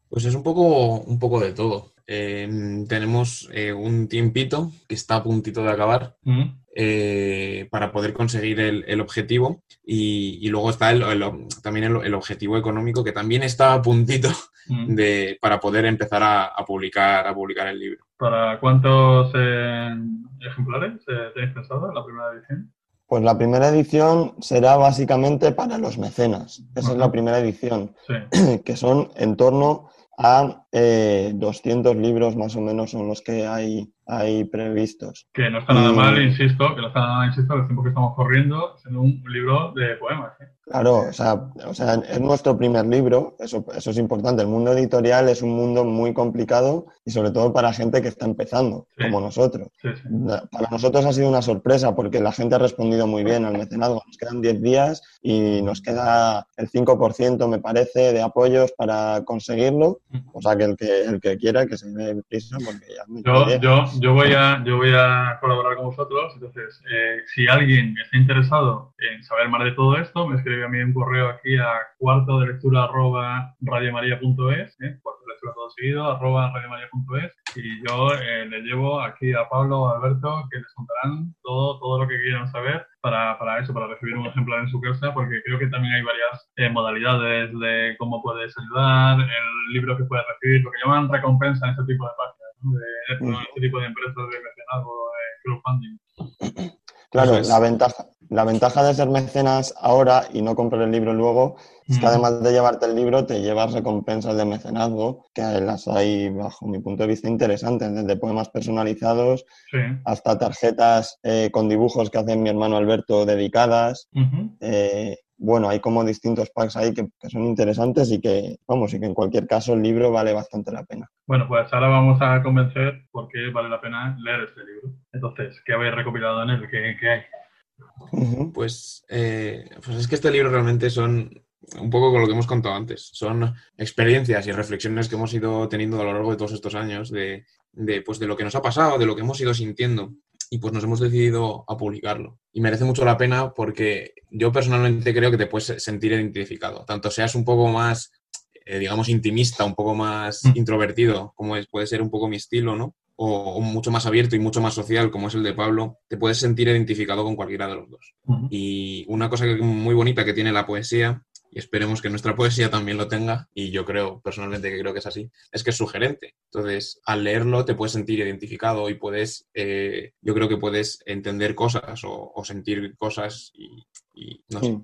Pues es un poco, un poco de todo. eh, tenemos eh, un tiempito que está a puntito de acabar Mm. eh, para poder conseguir el, el objetivo y, y luego está el- el- también el, objetivo económico que también está a puntito Mm. de, para poder empezar a, a publicar, a publicar el libro. ¿Para cuántos eh, ejemplares tenéis pensado en la primera edición? Pues la primera edición será básicamente para los mecenas. Esa es la primera edición, Sí. [clears throat] que son en torno a eh, 200 libros más o menos son los que hay, hay previstos. Que no está nada mal, insisto, que no está nada mal, insisto, el tiempo que estamos corriendo, siendo un libro de poemas. ¿eh? Claro, o sea, o sea, es nuestro primer libro, eso, eso es importante. El mundo editorial es un mundo muy complicado y sobre todo para gente que está empezando, Sí. como nosotros. Sí, sí. Na- Para nosotros ha sido una sorpresa porque la gente ha respondido muy bien al mecenazgo. Nos quedan 10 días y nos queda el 5%, me parece, de apoyos para conseguirlo. O sea, que el que, el que quiera que se dé prisa porque ya me Yo, yo, yo, voy a, yo voy a colaborar con vosotros, entonces, eh, si alguien está interesado en saber más de todo esto, me escribe a mí un correo aquí a cuarto de lectura arroba radiomaria.es, ¿eh? cuarto de lectura todo seguido, arroba radiomaria.es, y yo eh, le llevo aquí a Pablo o a Alberto que les contarán todo, todo lo que quieran saber para, para eso, para recibir un ejemplar en su casa, porque creo que también hay varias eh, modalidades de cómo puedes ayudar, el libro que puedes recibir, lo que llaman recompensa en ese tipo de páginas, ¿no? de, de este tipo de empresas de mecenazgo, de crowdfunding. Claro, la ventaja, la ventaja de ser mecenas ahora y no comprar el libro luego es que Mm. además de llevarte el libro te llevas recompensas de mecenazgo, que las hay bajo mi punto de vista interesantes, desde poemas personalizados Sí. hasta tarjetas eh, con dibujos que hace mi hermano Alberto dedicadas. Eh, bueno, hay como distintos packs ahí que, que son interesantes y que, vamos, y que en cualquier caso el libro vale bastante la pena. Bueno, pues ahora vamos a convencer por qué vale la pena leer este libro. Entonces, ¿qué habéis recopilado en él? ¿Qué, qué hay? Pues, eh, pues es que este libro realmente son un poco con lo que hemos contado antes. Son experiencias y reflexiones que hemos ido teniendo a lo largo de todos estos años de, de, pues, de lo que nos ha pasado, de lo que hemos ido sintiendo. Y pues nos hemos decidido a publicarlo. Y merece mucho la pena porque yo personalmente creo que te puedes sentir identificado. Tanto seas un poco más, eh, digamos, intimista, un poco más Mm. introvertido, como es, puede ser un poco mi estilo, ¿no? O, o mucho más abierto y mucho más social, como es el de Pablo, te puedes sentir identificado con cualquiera de los dos. Y una cosa que- muy bonita que tiene la poesía, y esperemos que nuestra poesía también lo tenga, y yo creo personalmente que creo que es así, es que es sugerente. Entonces, al leerlo te puedes sentir identificado y puedes, eh, yo creo que puedes entender cosas o, o sentir cosas y, y no sé.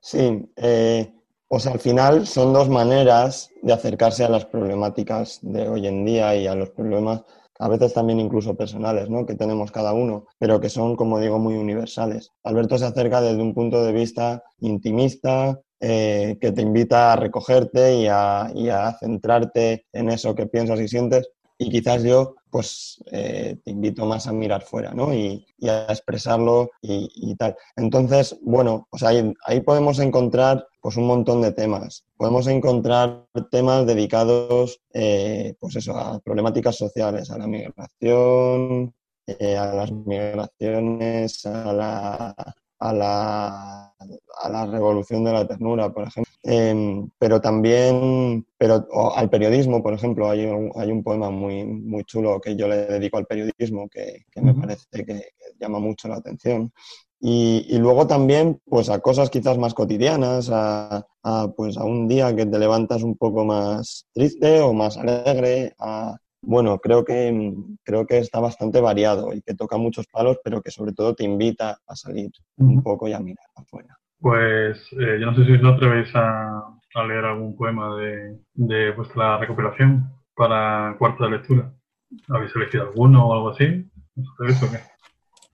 Sí, sí eh, o sea, al final son dos maneras de acercarse a las problemáticas de hoy en día y a los problemas, a veces también incluso personales, ¿no? que tenemos cada uno, pero que son, como digo, muy universales. Alberto se acerca desde un punto de vista intimista, eh, que te invita a recogerte y a, y a centrarte en eso que piensas y sientes. Y quizás yo, pues, eh, te invito más a mirar fuera, ¿no? Y, a expresarlo y, y tal. Entonces, bueno, pues ahí, ahí podemos encontrar pues un montón de temas. Podemos encontrar temas dedicados, eh, pues eso, a problemáticas sociales, a la migración, eh, a las migraciones, a la, a la, a la revolución de la ternura, por ejemplo. Eh, pero también pero, al periodismo, por ejemplo, hay un, hay un poema muy, muy chulo que yo le dedico al periodismo que, que me parece que, que llama mucho la atención. Y, y luego también pues a cosas quizás más cotidianas, a, a, pues a un día que te levantas un poco más triste o más alegre, a, bueno, creo que, creo que está bastante variado y que toca muchos palos, pero que sobre todo te invita a salir un poco y a mirar afuera. Pues eh, yo no sé si os atrevéis a, a leer algún poema de, de vuestra recopilación para cuarto de lectura. ¿Habéis elegido alguno o algo así? ¿Os atrevéis o qué?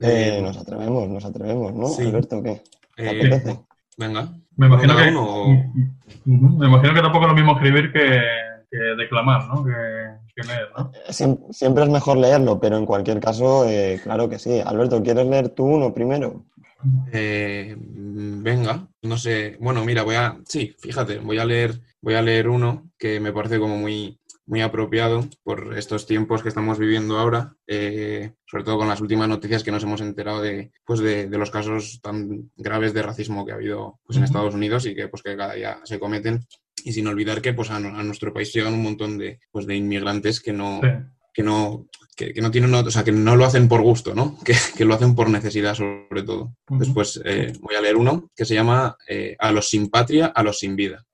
Eh, nos atrevemos, nos atrevemos, ¿no? Sí. Alberto, ¿qué? ¿Te eh, apetece? venga. Me imagino que, uno o- Ujú. me imagino que tampoco es lo mismo escribir que, que declamar, ¿no? Que, que leer, ¿no? Siem- Siempre es mejor leerlo, pero en cualquier caso, eh, claro que sí. Alberto, ¿quieres leer tú uno primero? Eh, venga, no sé. Bueno, mira, voy a. Sí, fíjate, voy a leer, voy a leer uno que me parece como muy, muy apropiado por estos tiempos que estamos viviendo ahora, eh, sobre todo con las últimas noticias que nos hemos enterado de, pues de, de los casos tan graves de racismo que ha habido pues, en. Estados Unidos y que, pues, que cada día se cometen. Y sin olvidar que pues, a, a nuestro país llegan un montón de, pues, de inmigrantes que no, Sí. que no, que, que no tienen, o sea, que no lo hacen por gusto, ¿no? [laughs] Que, que lo hacen por necesidad sobre todo. Después eh, voy a leer uno que se llama eh, A los sin patria, a los sin vida.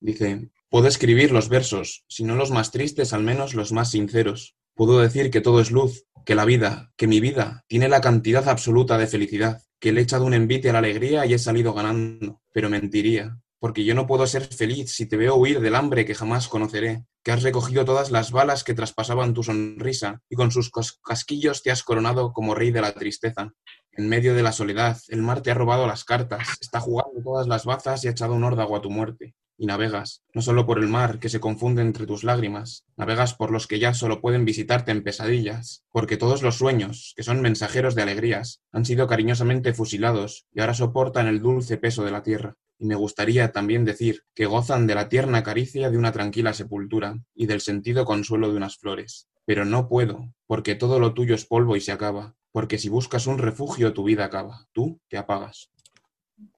Dice, puedo escribir los versos, si no los más tristes, al menos los más sinceros. Puedo decir que todo es luz, que la vida, que mi vida, tiene la cantidad absoluta de felicidad, que le he echado un envite a la alegría y he salido ganando, pero mentiría, porque yo no puedo ser feliz si te veo huir del hambre que jamás conoceré, que has recogido todas las balas que traspasaban tu sonrisa y con sus casquillos te has coronado como rey de la tristeza. En medio de la soledad, el mar te ha robado las cartas, está jugando todas las bazas y ha echado un órdago a tu muerte y navegas, no solo por el mar que se confunde entre tus lágrimas, navegas por los que ya solo pueden visitarte en pesadillas, porque todos los sueños, que son mensajeros de alegrías, han sido cariñosamente fusilados y ahora soportan el dulce peso de la tierra. Y me gustaría también decir que gozan de la tierna caricia de una tranquila sepultura y del sentido consuelo de unas flores. Pero no puedo, porque todo lo tuyo es polvo y se acaba, porque si buscas un refugio tu vida acaba, tú te apagas.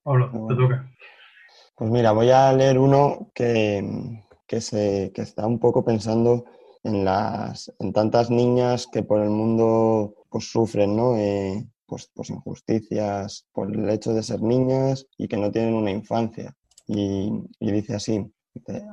Pablo, te toca. Pues mira, voy a leer uno que, que, se, que está un poco pensando en, las, en tantas niñas que por el mundo pues, sufren, ¿no? Eh, pues, pues injusticias por el hecho de ser niñas y que no tienen una infancia. Y, dice así,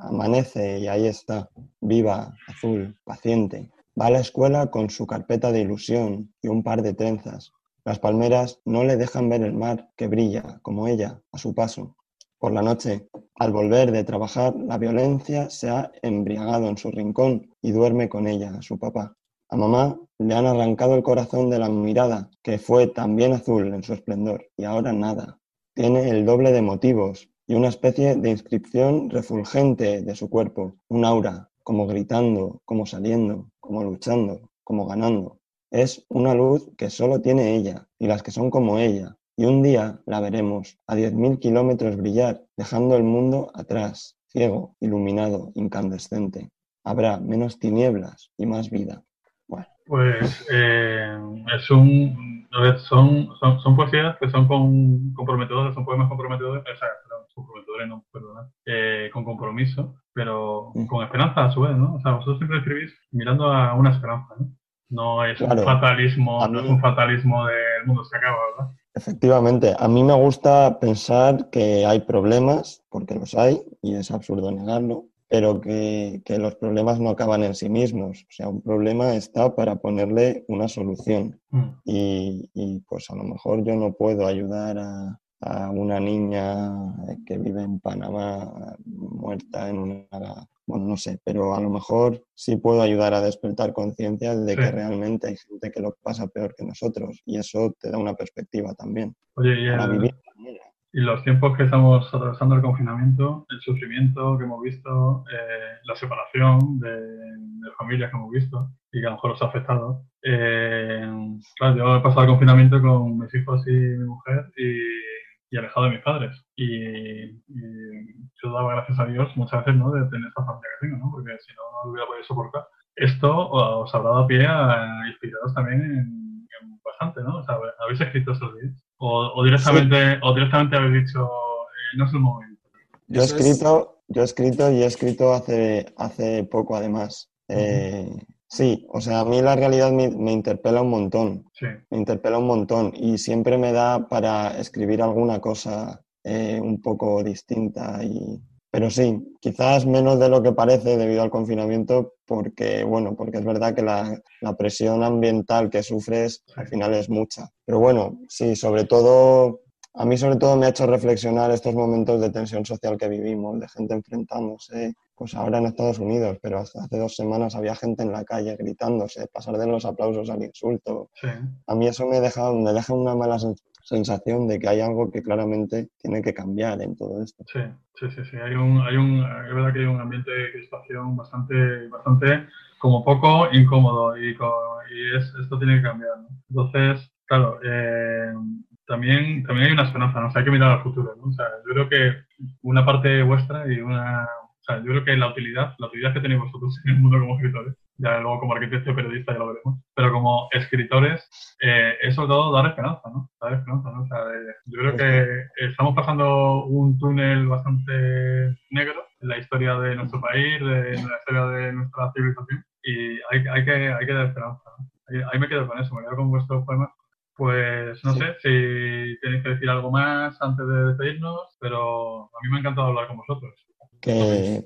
amanece y ahí está, viva, azul, paciente. Va a la escuela con su carpeta de ilusión y un par de trenzas. Las palmeras no le dejan ver el mar que brilla, como ella, a su paso. Por la noche, al volver de trabajar, la violencia se ha embriagado en su rincón y duerme con ella, su papá. A mamá le han arrancado el corazón de la mirada, que fue también azul en su esplendor, y ahora nada. Tiene el doble de motivos y una especie de inscripción refulgente de su cuerpo, un aura, como gritando, como saliendo, como luchando, como ganando. Es una luz que solo tiene ella y las que son como ella, y un día la veremos a 10.000 kilómetros brillar, dejando el mundo atrás, ciego, iluminado, incandescente. Habrá menos tinieblas y más vida. Pues eh, es un, son, son, son poesías que son con, comprometedoras, son poemas comprometedores, o sea, perdón, comprometedores no, perdona, eh, con compromiso, pero Mm. con esperanza a su vez, ¿no? O sea, vosotros siempre escribís mirando a una esperanza, ¿no? No es Claro. un fatalismo, no es un fatalismo del mundo se acaba, ¿verdad? efectivamente, a mí me gusta pensar que hay problemas, porque los hay, y es absurdo negarlo, pero que, que los problemas no acaban en sí mismos. O sea, un problema está para ponerle una solución. Mm. y, y, pues a lo mejor yo no puedo ayudar a, a una niña que vive en Panamá muerta en una... Bueno, no sé, pero a lo mejor sí puedo ayudar a despertar conciencia de Sí. que realmente hay gente que lo pasa peor que nosotros y eso te da una perspectiva también Oye, y, para vivir. Y los tiempos que estamos atravesando el confinamiento, el sufrimiento que hemos visto, eh, la separación de, de familias que hemos visto y que a lo mejor os ha afectado. Eh, claro, yo he pasado el confinamiento con mis hijos y mi mujer y, y alejado de mis padres. Y, y yo daba gracias a Dios muchas veces ¿no? de tener esta familia que tengo, ¿no? porque si no, no lo hubiera podido soportar. Esto os habrá dado pie a inspiraros también en, en bastante, ¿no? O sea, ¿habéis escrito estos días? O, o directamente, o directamente habéis dicho, eh, no es el momento. Yo he es- escrito, yo he escrito y he escrito hace, hace poco además. Eh, sí, o sea, a mí la realidad me, me interpela un montón. Sí, me interpela un montón y siempre me da para escribir alguna cosa eh, un poco distinta. Y... Pero sí, quizás menos de lo que parece debido al confinamiento, porque, bueno, porque es verdad que la, la presión ambiental que sufres al final es mucha. Pero bueno, sí, sobre todo, a mí sobre todo me ha hecho reflexionar estos momentos de tensión social que vivimos, de gente enfrentándose, pues ahora en Estados Unidos, pero hasta hace dos semanas había gente en la calle gritándose, pasar de los aplausos al insulto, sí. a mí eso me deja, me deja una mala sensación de que hay algo que claramente tiene que cambiar en todo esto. Sí, sí, sí, sí. Hay un, hay un, es verdad que hay un ambiente de crispación bastante, bastante como poco incómodo y, es, esto tiene que cambiar. Entonces, claro, eh, también, también hay una esperanza, ¿no? Hay que mirar al futuro, ¿no? O sea, yo creo que una parte vuestra y una, o sea, yo creo que la utilidad, la utilidad que tenéis vosotros [laughs] en el mundo como escritores, ya luego como arquitecto y periodista ya lo veremos, pero como escritores, eh, es sobre todo dar esperanza, ¿no? Dar esperanza, ¿no? O sea, yo creo que estamos pasando un túnel bastante negro en la historia de nuestro país, de, la historia de nuestra civilización, y hay, hay, que, hay que dar esperanza, ¿no? Ahí, me quedo con eso, me quedo con vuestros poemas pues no sé si tenéis que decir algo más antes de despedirnos, pero a mí me ha encantado hablar con vosotros. Que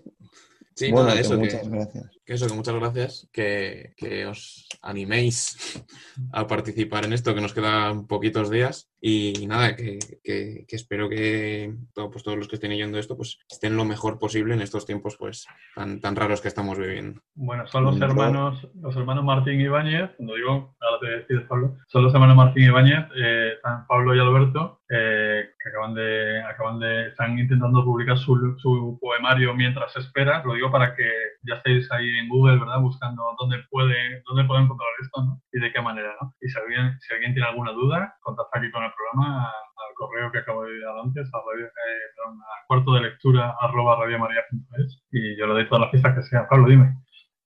Sí, bueno, nada, eso, muchas que, gracias. Que eso, que muchas gracias, que, que os animéis a participar en esto, que nos quedan poquitos días. Y nada, que, que- que espero que pues, todos los que estén oyendo esto pues estén lo mejor posible en estos tiempos pues tan, tan raros que estamos viviendo. Bueno, son los Yo- hermanos, los hermanos Martín Ibáñez, cuando digo, ahora te decides Pablo, son los hermanos Martín Ibáñez, eh, están Pablo y Alberto, eh, que acaban de, acaban de, están intentando publicar su, su poemario mientras esperas, lo digo para que ya estéis ahí en Google, ¿verdad? Buscando dónde puede, dónde puede encontrar esto, ¿no? Y de qué manera, ¿no? Y si alguien, si alguien tiene alguna duda, contacta aquí con el programa al correo que acabo de dar antes, a, radio- eh, perdón, a cuarto de lectura arroba radiomaria.es y yo le doy todas las pistas que sea. Pablo, dime.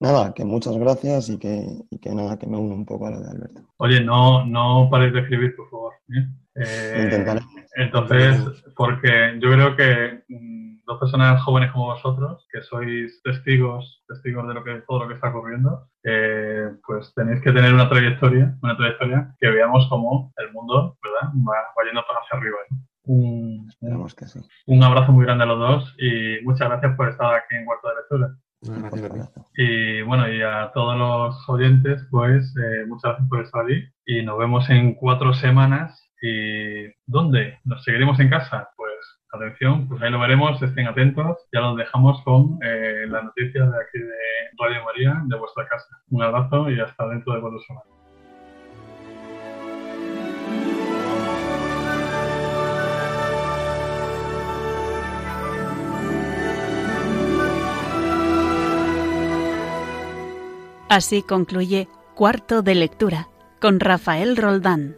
Nada, que muchas gracias y que, y que nada, que me uno un poco a lo de Alberto. Oye, no, no paréis de escribir, por favor. ¿eh? Eh, Intentaré. Entonces, porque yo creo que mm, dos personas jóvenes como vosotros, que sois testigos, testigos de lo que todo lo que está ocurriendo, eh, pues tenéis que tener una trayectoria, una trayectoria que veamos cómo el mundo, ¿verdad? Va, va yendo hacia arriba. ¿no? Un, Esperamos que sí. un abrazo muy grande a los dos y muchas gracias por estar aquí en Cuarto de Lectura. Y bueno, y a todos los oyentes, pues eh, muchas gracias por estar ahí. Y nos vemos en cuatro semanas. ¿Y dónde? ¿Nos seguiremos en casa? Pues atención, pues ahí lo veremos, estén atentos. Ya los dejamos con eh, las noticias de aquí de Radio María, de vuestra casa. Un abrazo y hasta dentro de cuatro semanas. Así concluye Cuarto de Lectura con Rafael Roldán.